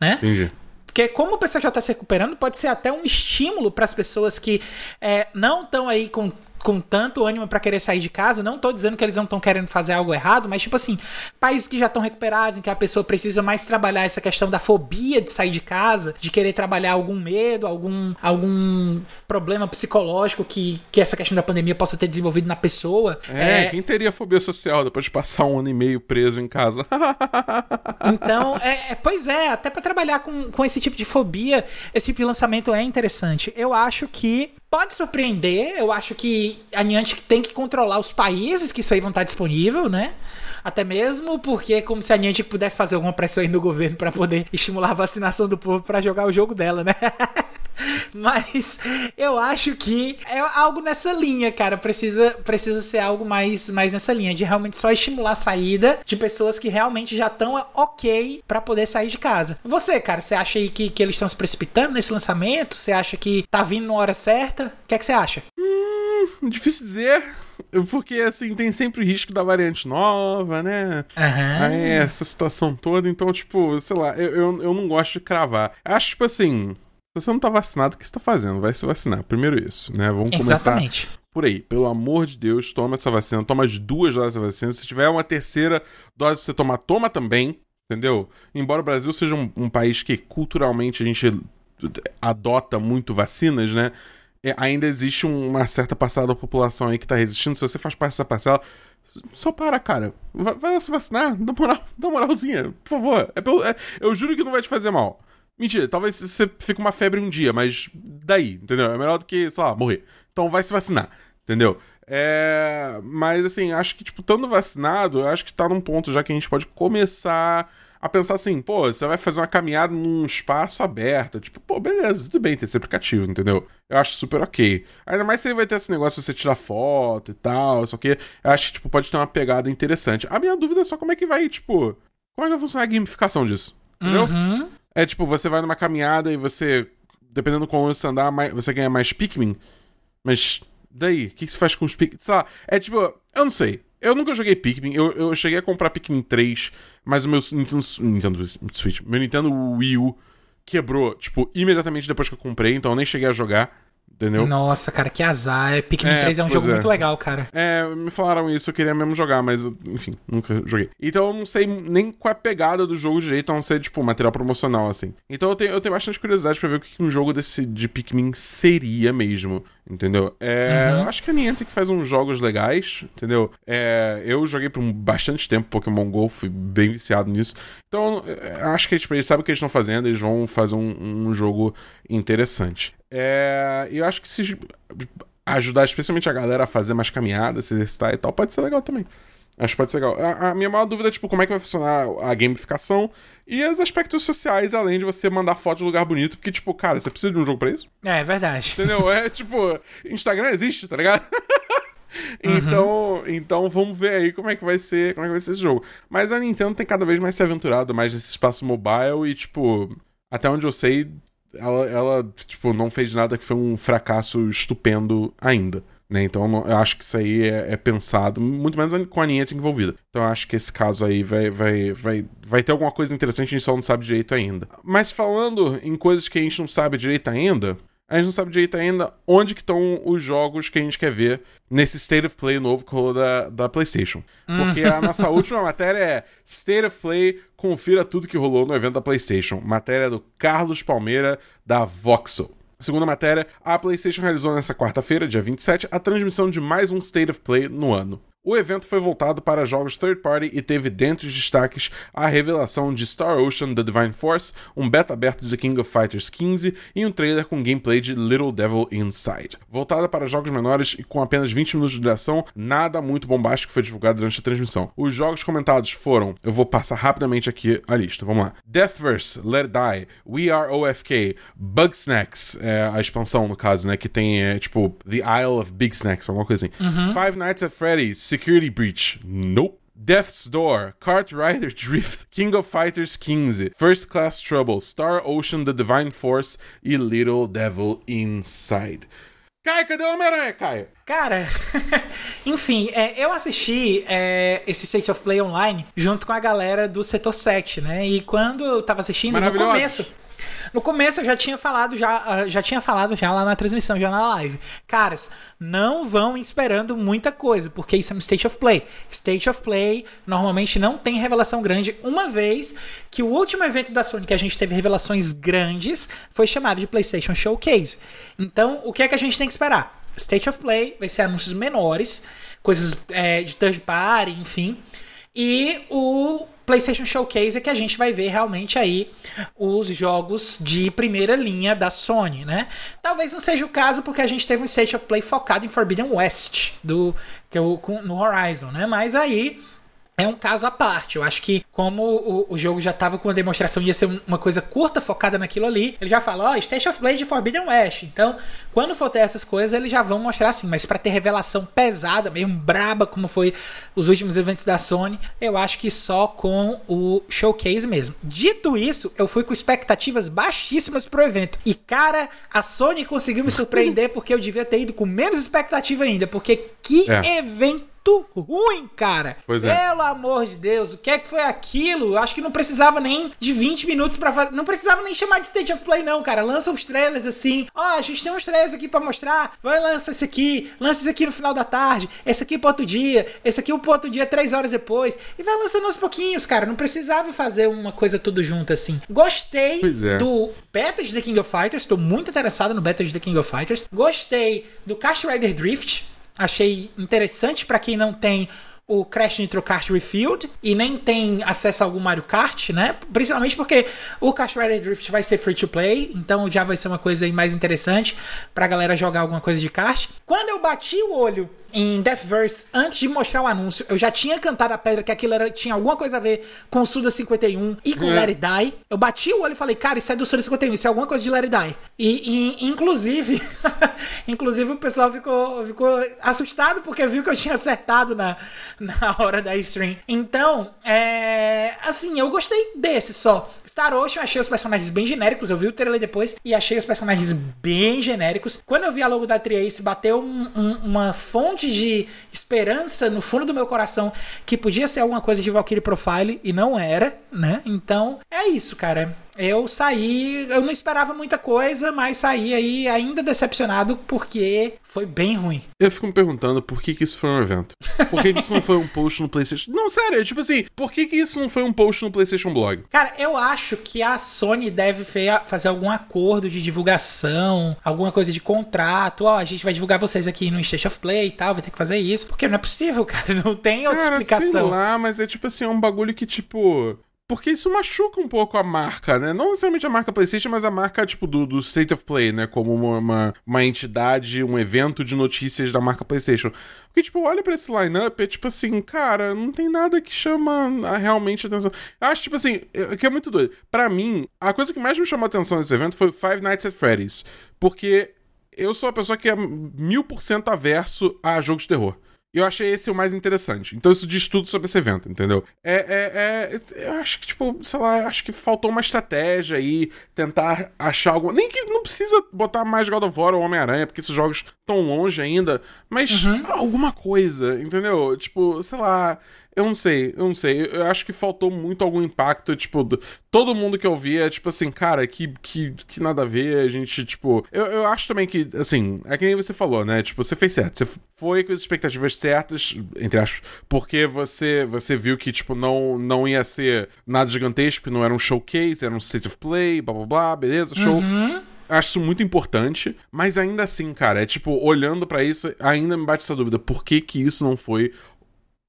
Né? Entendi. Porque como o pessoal já está se recuperando, pode ser até um estímulo para as pessoas que é, não estão aí com, com tanto ânimo para querer sair de casa. Não tô dizendo que eles não estão querendo fazer algo errado, mas tipo assim, países que já estão recuperados, em que a pessoa precisa mais trabalhar essa questão da fobia de sair de casa, de querer trabalhar algum medo, algum, algum problema psicológico que, que essa questão da pandemia possa ter desenvolvido na pessoa. É, quem teria fobia social depois de passar um ano e meio preso em casa? Então, é, é- pois é, até pra trabalhar com, com esse tipo de fobia, esse tipo de lançamento é interessante. Eu acho que pode surpreender, eu acho que a Niantic tem que controlar os países que isso aí vão estar disponível, né? Até mesmo porque como se a Niantic pudesse fazer alguma pressão aí no governo pra poder estimular a vacinação do povo pra jogar o jogo dela, né? Mas eu acho que é algo nessa linha, cara. Precisa, precisa ser algo mais, mais nessa linha, de realmente só estimular a saída de pessoas que realmente já estão ok pra poder sair de casa. Você, cara, você acha aí que, que eles estão se precipitando nesse lançamento? Você acha que tá vindo na hora certa? O que é que você acha? Difícil dizer, porque assim, tem sempre o risco da variante nova, né? Aham. Aí essa situação toda, então, tipo, sei lá, eu, eu, eu não gosto de cravar. Acho, tipo assim, se você não tá vacinado, o que você tá fazendo? Vai se vacinar. Primeiro isso, né? Vamos começar Exatamente. por aí. Pelo amor de Deus, toma essa vacina. Toma as duas doses da vacina. Se tiver uma terceira dose pra você tomar, toma também. Entendeu? Embora o Brasil seja um, um país que culturalmente a gente adota muito vacinas, né? É, ainda existe um- uma certa parcela da população aí que tá resistindo. Se você faz parte dessa parcela, só para, cara. Vai, vai lá se vacinar. Dá moral, dá moralzinha, por favor. É pelo- é- eu juro que não vai te fazer mal. Mentira, talvez você fique uma febre um dia, mas daí, entendeu? É melhor do que, sei lá, morrer. Então vai se vacinar, entendeu? É, mas assim, acho que, tipo, estando vacinado, eu acho que tá num ponto já que a gente pode começar a pensar assim, pô, você vai fazer uma caminhada num espaço aberto. Tipo, pô, beleza, tudo bem ter esse aplicativo, entendeu? Eu acho super ok. Ainda mais se vai ter esse negócio de você tirar foto e tal, só que eu acho que, tipo, pode ter uma pegada interessante. A minha dúvida é só como é que vai, tipo, como é que vai funcionar a gamificação disso? Entendeu? Uhum. É tipo, você vai numa caminhada e você, dependendo do quão longe você andar, você ganha mais Pikmin. Mas daí, o que, que você faz com os Pikmin? Sei lá, é tipo, eu não sei. Eu nunca joguei Pikmin, eu, eu cheguei a comprar Pikmin 3, mas o meu Nintendo, Nintendo Switch, meu Nintendo Wii U quebrou, tipo, imediatamente depois que eu comprei, então eu nem cheguei a jogar, entendeu? Nossa, cara, que azar. Pikmin É, 3 é um jogo é. muito legal, cara. É, me falaram isso, eu queria mesmo jogar, mas enfim, nunca joguei. Então eu não sei nem qual é a pegada do jogo direito, a não ser, tipo, material promocional, assim. Então eu tenho, eu tenho bastante curiosidade pra ver o que um jogo desse de Pikmin seria mesmo, entendeu? É, eu acho que a Niantic faz uns jogos legais, entendeu? É, eu joguei por um bastante tempo Pokémon GO, fui bem viciado nisso. Então é, acho que tipo, eles sabem o que eles estão fazendo, eles vão fazer um, um jogo interessante. É, e eu acho que se ajudar especialmente a galera a fazer mais caminhadas, se exercitar e tal, pode ser legal também. Acho que pode ser legal. A, a minha maior dúvida é, tipo, como é que vai funcionar a gamificação e os aspectos sociais, além de você mandar foto de lugar bonito, porque, tipo, cara, você precisa de um jogo pra isso? É, é verdade. Entendeu? É tipo, Instagram existe, tá ligado? então, então vamos ver aí como é que vai ser, como é que vai ser esse jogo. Mas a Nintendo tem cada vez mais se aventurado mais nesse espaço mobile e tipo, até onde eu sei, ela, ela tipo não fez nada que foi um fracasso estupendo ainda. Né? Então eu acho que isso aí é, é pensado, muito menos com a Niantic envolvida. Então eu acho que esse caso aí vai, vai, vai, vai ter alguma coisa interessante, a gente só não sabe direito ainda. Mas falando em coisas que a gente não sabe direito ainda, a gente não sabe direito ainda onde que estão os jogos que a gente quer ver nesse State of Play novo que rolou da, da PlayStation. Porque a nossa última matéria é State of Play, confira tudo que rolou no evento da PlayStation. Matéria do Carlos Palmeira, da Voxel. Segunda matéria, a PlayStation realizou nesta quarta-feira, dia 27, a transmissão de mais um State of Play no ano. O evento foi voltado para jogos third party e teve dentre os destaques a revelação de Star Ocean The Divine Force, um beta aberto de The King of Fighters 15 e um trailer com gameplay de Little Devil Inside. Voltada para jogos menores e com apenas 20 minutos de duração, nada muito bombástico foi divulgado durante a transmissão. Os jogos comentados foram, eu vou passar rapidamente aqui a lista, vamos lá. Deathverse, Let It Die, We Are OFK, Bugsnax, é, a expansão no caso, né, que tem é, tipo The Isle of Big Snacks, alguma coisa assim. Five Nights at Freddy's, Security Breach, nope. Death's Door, Kart Rider Drift, King of Fighters 15, First Class Trouble, Star Ocean The Divine Force e Little Devil Inside. Caio, cadê o Homem-Aranha, Caio? Cara, enfim, é, eu assisti é, esse State of Play online junto com a galera do Setor 7, né? E quando eu tava assistindo, no começo. No começo eu já tinha falado já, ah, já tinha falado já lá na transmissão, já na live. Caras, não vão esperando muita coisa, porque isso é um State of Play. State of Play normalmente não tem revelação grande, uma vez que o último evento da Sony que a gente teve revelações grandes foi chamado de PlayStation Showcase. Então, o que é que a gente tem que esperar? State of Play vai ser anúncios menores, coisas é, de third party, enfim. E o PlayStation Showcase é que a gente vai ver realmente aí os jogos de primeira linha da Sony, né? Talvez não seja o caso porque a gente teve um State of Play focado em Forbidden West do que é o, no Horizon, né? Mas aí é um caso à parte. Eu acho que, como o, o jogo já tava com a demonstração, ia ser um- uma coisa curta, focada naquilo ali, ele já falou, ó, State of Play de Forbidden West. Então, quando for ter essas coisas, eles já vão mostrar assim. Mas pra ter revelação pesada, mesmo braba, como foi os últimos eventos da Sony, eu acho que só com o showcase mesmo. Dito isso, eu fui com expectativas baixíssimas pro evento. E, cara, a Sony conseguiu me surpreender porque eu devia ter ido com menos expectativa ainda. Porque que É. evento ruim, cara. Pois é. Pelo amor de Deus, o que é que foi aquilo? Acho que não precisava nem de 20 minutos pra fazer. Não precisava nem chamar de State of Play, não, cara. Lança os trailers assim. Ó, a gente tem uns trailers aqui pra mostrar. Vai, lança esse aqui. Lança esse aqui no final da tarde. Esse aqui pro outro dia. Esse aqui pro outro dia, três horas depois. E vai lançando aos pouquinhos, cara. Não precisava fazer uma coisa tudo junto assim. Gostei é. do beta de The King of Fighters. Tô muito interessado no beta de The King of Fighters. Gostei do Cast Rider Drift. Achei interessante pra quem não tem o Crash Nitro Kart Refilled e nem tem acesso a algum Mario Kart, né? Principalmente porque o Kart Rider Drift vai ser free to play, então já vai ser uma coisa mais interessante pra galera jogar alguma coisa de kart. Quando eu bati o olho em Deathverse, antes de mostrar o anúncio, eu já tinha cantado a pedra que aquilo era, tinha alguma coisa a ver com o Suda 51 e com é. It Die. Eu bati o olho e falei, cara, isso é do Suda 51, isso é alguma coisa de It Die. E, e inclusive, inclusive o pessoal ficou, ficou assustado porque viu que eu tinha acertado na, na hora da stream. Então, é. Assim, eu gostei desse só. Star Ocean, achei os personagens bem genéricos. Eu vi o trailer depois e achei os personagens bem genéricos. Quando eu vi a logo da Triace, bateu um, um, uma fonte de esperança no fundo do meu coração que podia ser alguma coisa de Valkyrie Profile e não era, né? Então, é isso, cara eu saí, eu não esperava muita coisa, mas saí aí ainda decepcionado porque foi bem ruim. Eu fico me perguntando por que, que isso foi um evento. Por que, que isso não foi um post no PlayStation? Não, sério, é tipo assim, por que, que isso não foi um post no PlayStation Blog? Cara, eu acho que a Sony deve fazer algum acordo de divulgação, alguma coisa de contrato. Ó, a gente vai divulgar vocês aqui no State of Play e tal, vai ter que fazer isso. Porque não é possível, cara, não tem outra cara, explicação. Sei lá, mas é tipo assim, é um bagulho que tipo porque isso machuca um pouco a marca, né? Não necessariamente a marca PlayStation, mas a marca, tipo, do, do State of Play, né? Como uma, uma, uma, entidade, um evento de notícias da marca PlayStation. Porque, tipo, olha pra esse line-up, é tipo assim, cara, não tem nada que chama a, realmente atenção. Eu acho, tipo assim, é, que é muito doido. Para mim, a coisa que mais me chamou a atenção nesse evento foi Five Nights at Freddy's. Porque eu sou uma pessoa que é mil por cento averso a jogos de terror. E eu achei esse o mais interessante. Então isso diz tudo sobre esse evento, entendeu? É, é, é, eu acho que, tipo, sei lá, acho que faltou uma estratégia aí, tentar achar algo. Nem que não precisa botar mais God of War ou Homem-Aranha, porque esses jogos estão longe ainda, mas uhum. alguma coisa, entendeu? Tipo, sei lá. Eu não sei, eu não sei. Eu acho que faltou muito algum impacto, tipo, todo mundo que eu via, tipo assim, cara, que, que, que nada a ver, a gente, tipo. Eu, eu acho também que, assim, é que nem você falou, né? Tipo, você fez certo. Você foi com as expectativas certas, entre aspas, porque você, você viu que, tipo, não, não ia ser nada gigantesco, não era um showcase, era um state of play, blá blá blá, beleza, show. Uhum acho isso muito importante, mas ainda assim, cara, é tipo, olhando para isso, ainda me bate essa dúvida, por que que isso não foi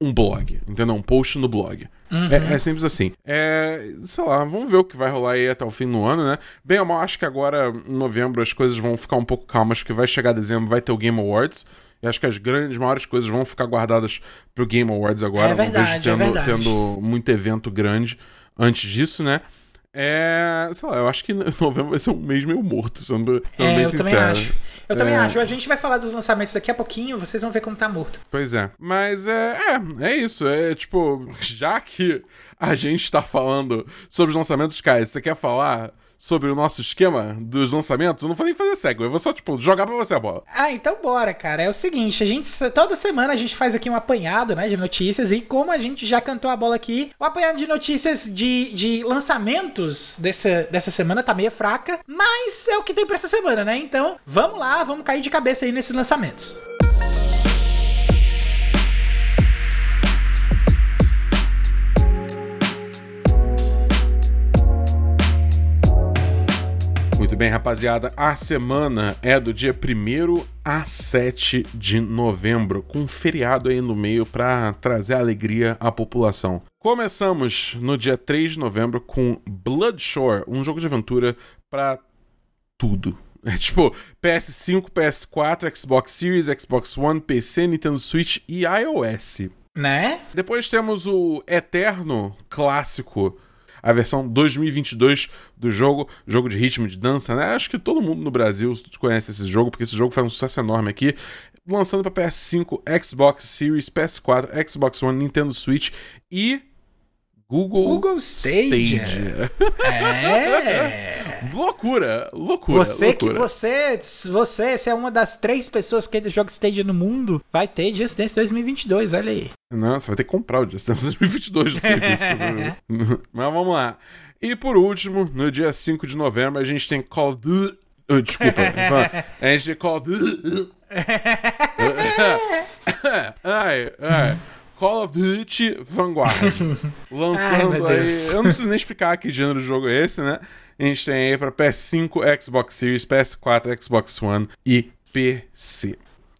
um blog, entendeu? Um post no blog. Uhum. É, é, simples assim. É, sei lá, vamos ver o que vai rolar aí até o fim do ano, né? Bem ou mal, acho que agora, em novembro, as coisas vão ficar um pouco calmas, porque vai chegar dezembro, vai ter o Game Awards. E acho que as grandes, maiores coisas vão ficar guardadas pro Game Awards agora. É verdade, não vejo tendo, é tendo muito evento grande antes disso, né? É. Sei lá, eu acho que novembro vai ser um mês meio morto, sendo, sendo é, bem eu sincero. Também acho. Eu é... também acho. A gente vai falar dos lançamentos daqui a pouquinho, vocês vão ver como tá morto. Pois é. Mas é. É, é isso. É tipo, já que a gente tá falando sobre os lançamentos, Kai, você quer falar sobre o nosso esquema dos lançamentos, eu não vou nem fazer cego, eu vou só, tipo, jogar pra você a bola. Ah, então bora, cara. É o seguinte, a gente, toda semana a gente faz aqui um apanhado, né, de notícias, e como a gente já cantou a bola aqui, o apanhado de notícias de, de lançamentos dessa, dessa semana tá meio fraca, mas é o que tem pra essa semana, né? Então, vamos lá, vamos cair de cabeça aí nesses lançamentos. Muito bem, rapaziada. A semana é do dia 1 a 7 de novembro, com um feriado aí no meio para trazer alegria à população. Começamos no dia 3 de novembro com Bloodshore, um jogo de aventura para tudo. É tipo PS5, PS4, Xbox Series, Xbox One, PC, Nintendo Switch e iOS. Né? Depois temos o eterno clássico a versão 2022 do jogo, jogo de ritmo de dança, né? Acho que todo mundo no Brasil conhece esse jogo, porque esse jogo faz um sucesso enorme aqui. Lançando para PS5, Xbox Series, PS4, Xbox One, Nintendo Switch e Google, Google Stadia. Stadia. É. loucura, loucura. Você loucura. que você, você, você é uma das três pessoas que joga Stadia no mundo, vai ter Just Dance 2022, olha aí. Não, você vai ter que comprar o Just Dance 2022 no serviço. Mas vamos lá. E por último, no dia 5 de novembro, a gente tem Call of Duty. Uh, desculpa, a gente tem Call of Duty. ai, ai. Call of Duty Vanguard. Lançando Ai, aí. Eu não preciso nem explicar que gênero de jogo é esse, né? A gente tem aí pra PS5, Xbox Series, PS4, Xbox One e PC.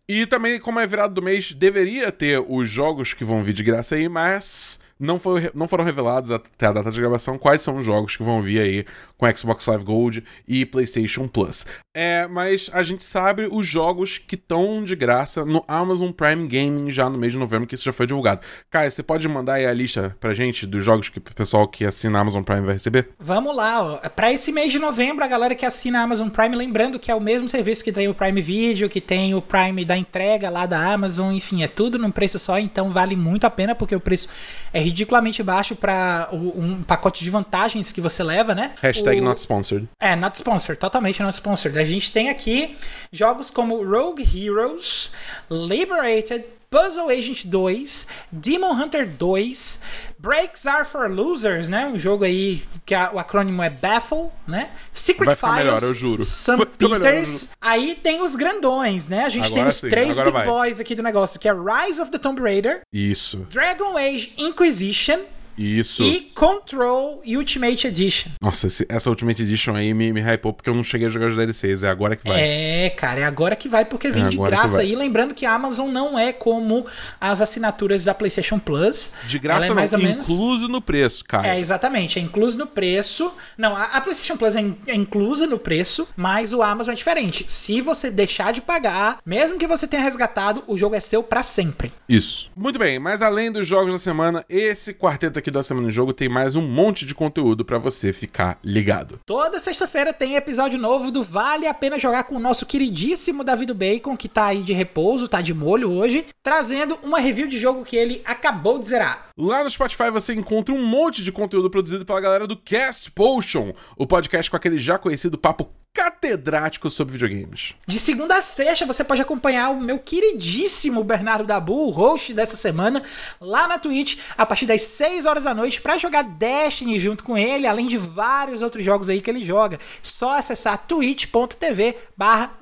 E também, como é virado do mês, deveria ter os jogos que vão vir de graça aí, mas não, foi, não foram revelados até a data de gravação quais são os jogos que vão vir aí com Xbox Live Gold e PlayStation Plus. É, mas a gente sabe os jogos que estão de graça no Amazon Prime Gaming já no mês de novembro, que isso já foi divulgado. Caio, você pode mandar aí a lista pra gente dos jogos que o pessoal que assina a Amazon Prime vai receber? Vamos lá, ó. Pra esse mês de novembro, a galera que assina a Amazon Prime, lembrando que é o mesmo serviço que tem o Prime Video, que tem o Prime da entrega lá da Amazon, enfim, é tudo num preço só, então vale muito a pena, porque o preço é ridiculamente baixo para um pacote de vantagens que você leva, né? Hashtag o... not sponsored. É, not sponsored, totalmente not sponsored. A gente tem aqui jogos como Rogue Heroes, Liberated, Puzzle Agent 2, Demon Hunter 2, Breaks Are for Losers, né? Um jogo aí que a, o acrônimo é Baffle, né? Secret Files, melhor, eu juro. St. Peters. Aí tem os grandões, né? A gente Agora tem os sim, três agora big vai. boys aqui do negócio, que é Rise of the Tomb Raider, Isso, Dragon Age Inquisition isso. e Control Ultimate Edition. Nossa, esse- essa Ultimate Edition aí me, me hypou porque eu não cheguei a jogar os DLCs, é agora que vai. É, cara, é agora que vai porque vem É de graça aí. Lembrando que a Amazon não é como as assinaturas da PlayStation Plus. De graça Ela é não, mais ou menos- incluso no preço, cara. É, exatamente. É incluso no preço. Não, a, a PlayStation Plus é, in- é inclusa no preço, mas o Amazon é diferente. Se você deixar de pagar, mesmo que você tenha resgatado, o jogo é seu pra sempre. Isso. Muito bem, mas além dos jogos da semana, esse quarteto aqui da Semana em Jogo tem mais um monte de conteúdo pra você ficar ligado. Toda sexta-feira tem episódio novo do Vale a Pena Jogar com o nosso queridíssimo Davi do Bacon, que tá aí de repouso, tá de molho hoje, trazendo uma review de jogo que ele acabou de zerar. Lá no Spotify você encontra um monte de conteúdo produzido pela galera do Cast Potion, o podcast com aquele já conhecido papo catedrático sobre videogames. De segunda a sexta, você pode acompanhar o meu queridíssimo Bernardo Dabu, o host dessa semana, lá na Twitch, a partir das 6 horas da noite, pra jogar Destiny junto com ele, além de vários outros jogos aí que ele joga. Só acessar twitch.tv barra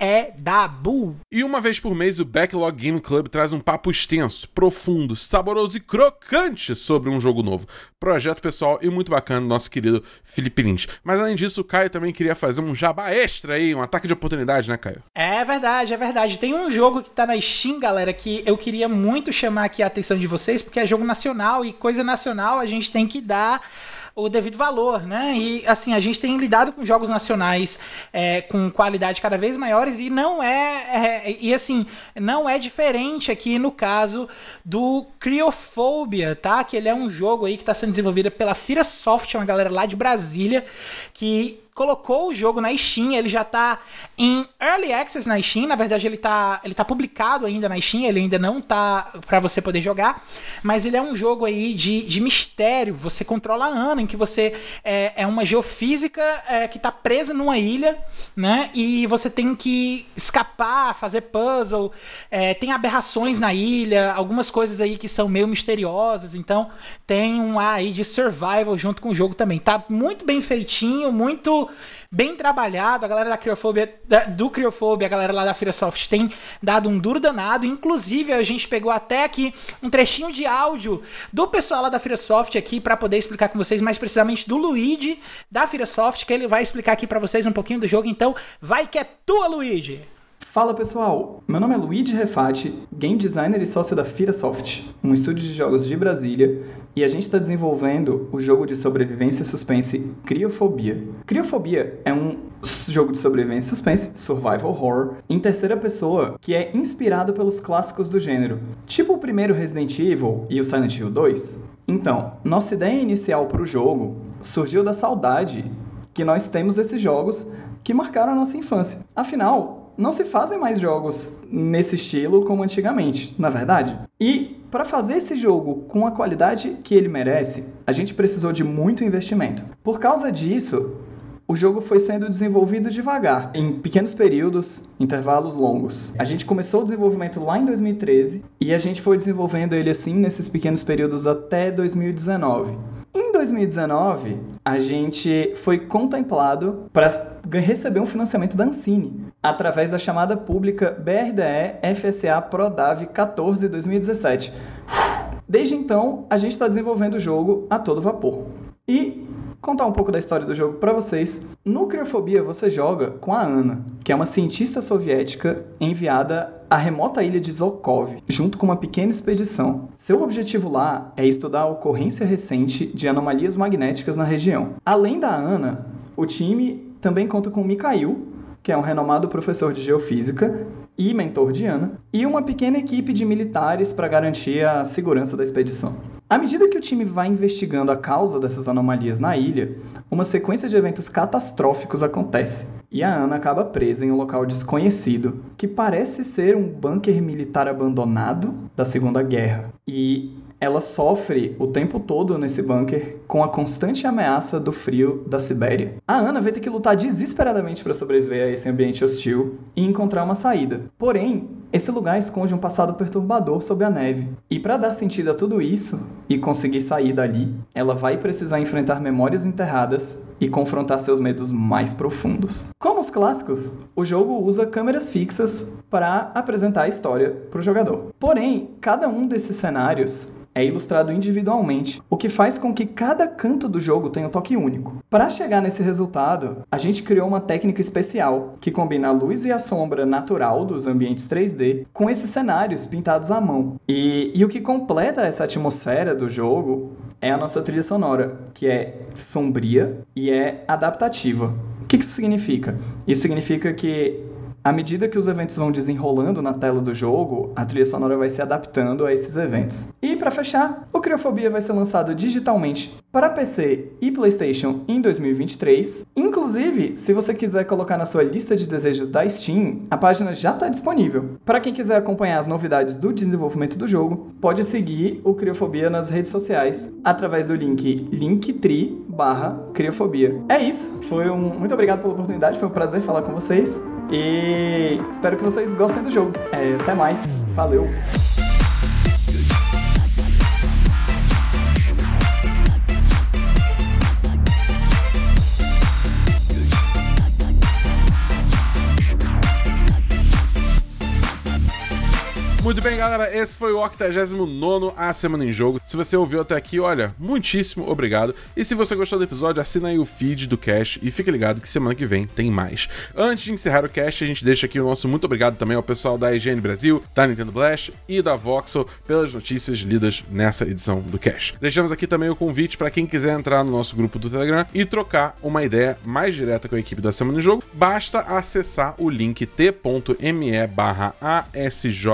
BEDabu. E uma vez por mês, o Backlog Game Club traz um papo extenso, profundo, saboroso e crocante sobre um jogo novo. Projeto pessoal e muito bacana do nosso querido Felipe Lins. Mas além disso, o Caio também queria fazer um jabá extra aí, um ataque de oportunidade, né, Caio? É verdade, é verdade. Tem um jogo que tá na Steam, galera, que eu queria muito chamar aqui a atenção de vocês, porque é jogo nacional e coisa nacional a gente tem que dar o devido valor, né? E assim, a gente tem lidado com jogos nacionais é, com qualidade cada vez maiores e não é, é- e assim não é diferente aqui no caso do Criophobia, tá? Que ele é um jogo aí que está sendo desenvolvido pela Fira Soft, uma galera lá de Brasília que colocou o jogo na Steam, ele já tá em Early Access na Steam, na verdade ele tá, ele tá publicado ainda na Steam, ele ainda não tá para você poder jogar, mas ele é um jogo aí de, de mistério, você controla a Ana, em que você é, é uma geofísica é, que tá presa numa ilha, né, e você tem que escapar, fazer puzzle, é, tem aberrações na ilha, algumas coisas aí que são meio misteriosas, então tem um ar aí de survival junto com o jogo também, tá muito bem feitinho, muito bem trabalhado. A galera da Criofobia, da- do Criofobia, a galera lá da Firesoft tem dado um duro danado. Inclusive, a gente pegou até aqui um trechinho de áudio do pessoal lá da Firesoft aqui para poder explicar com vocês mais precisamente do Luigi da Firesoft, que ele vai explicar aqui para vocês um pouquinho do jogo. Então, vai que é tua, Luigi! Fala pessoal, meu nome é Luigi Refati, game designer e sócio da Firasoft, um estúdio de jogos de Brasília, e a gente está desenvolvendo o jogo de sobrevivência e suspense Criofobia. Criofobia é um jogo de sobrevivência e suspense, survival horror, em terceira pessoa, que é inspirado pelos clássicos do gênero, tipo o primeiro Resident Evil e o Silent Hill 2. Então, nossa ideia inicial para o jogo surgiu da saudade que nós temos desses jogos que marcaram a nossa infância. Afinal, não se fazem mais jogos nesse estilo como antigamente, na verdade. E para fazer esse jogo com a qualidade que ele merece, a gente precisou de muito investimento. Por causa disso, o jogo foi sendo desenvolvido devagar, em pequenos períodos, intervalos longos. A gente começou o desenvolvimento lá em 2013 e a gente foi desenvolvendo ele assim nesses pequenos períodos até 2019. Em 2019, a gente foi contemplado para receber um financiamento da Ancine, através da chamada pública BRDE FSA PRODAV 14 2017. Desde então, a gente está desenvolvendo o jogo a todo vapor. E contar um pouco da história do jogo para vocês. No Criofobia você joga com a Ana, que que é uma cientista soviética enviada à remota ilha de Zokov, junto com uma pequena expedição. Seu objetivo lá é estudar a ocorrência recente de anomalias magnéticas na região. Além da Ana, o time também conta com Mikhail, que é um renomado professor de geofísica e mentor de Ana, e uma pequena equipe de militares para garantir a segurança da expedição. À medida que o time vai investigando a causa dessas anomalias na ilha, uma sequência de eventos catastróficos acontece e a Ana acaba presa em um local desconhecido que parece ser um bunker militar abandonado da Segunda Guerra. E ela sofre o tempo todo nesse bunker com a constante ameaça do frio da Sibéria. A Ana vai ter que lutar desesperadamente para sobreviver a esse ambiente hostil e encontrar uma saída. Porém, esse lugar esconde um passado perturbador sob a neve. E para dar sentido a tudo isso e conseguir sair dali, ela vai precisar enfrentar memórias enterradas e confrontar seus medos mais profundos. Como os clássicos, o jogo usa câmeras fixas para apresentar a história para o jogador. Porém, cada um desses cenários é ilustrado individualmente, o que faz com que cada canto do jogo tenha um toque único. Para chegar nesse resultado, a gente criou uma técnica especial que combina a luz e a sombra natural dos ambientes 3D com esses cenários pintados à mão. E, e o que completa essa atmosfera do jogo é a nossa trilha sonora, que é sombria e é adaptativa. O que isso significa? Isso significa que à medida que os eventos vão desenrolando na tela do jogo, a trilha sonora vai se adaptando a esses eventos. E para fechar, o Criofobia vai ser lançado digitalmente para PC e PlayStation em 2023. Inclusive, se você quiser colocar na sua lista de desejos da Steam, a página já está disponível. Para quem quiser acompanhar as novidades do desenvolvimento do jogo, pode seguir o Criofobia nas redes sociais através do link linktree barra criofobia. É isso. Foi um muito obrigado pela oportunidade, foi um prazer falar com vocês e espero que vocês gostem do jogo. É, até mais. Valeu. Muito bem, galera, esse foi o 89 A Semana em Jogo. Se você ouviu até aqui, olha, muitíssimo obrigado. E se você gostou do episódio, assina aí o feed do Cash e fique ligado que semana que vem tem mais. Antes de encerrar o Cash, a gente deixa aqui o nosso muito obrigado também ao pessoal da IGN Brasil, da Nintendo Blast e da Voxel pelas notícias lidas nessa edição do Cash. Deixamos aqui também o convite para quem quiser entrar no nosso grupo do Telegram e trocar uma ideia mais direta com a equipe da Semana em Jogo, basta acessar o link t.me barra ASJ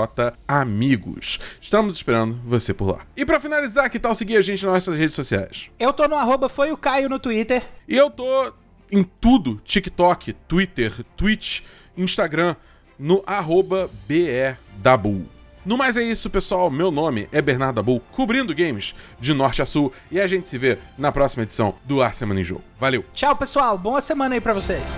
amigos. Estamos esperando você por lá. E para finalizar, que tal seguir a gente nas nossas redes sociais? Eu tô no arroba foi o Caio no Twitter. E eu tô em tudo: TikTok, Twitter, Twitch, Instagram, no arroba BEDabu. No mais é isso, pessoal. Meu nome é Bernardo Dabu, cobrindo games de norte a sul. E a gente se vê na próxima edição do Ar Semana em Jogo. Valeu! Tchau, pessoal. Boa semana aí pra vocês.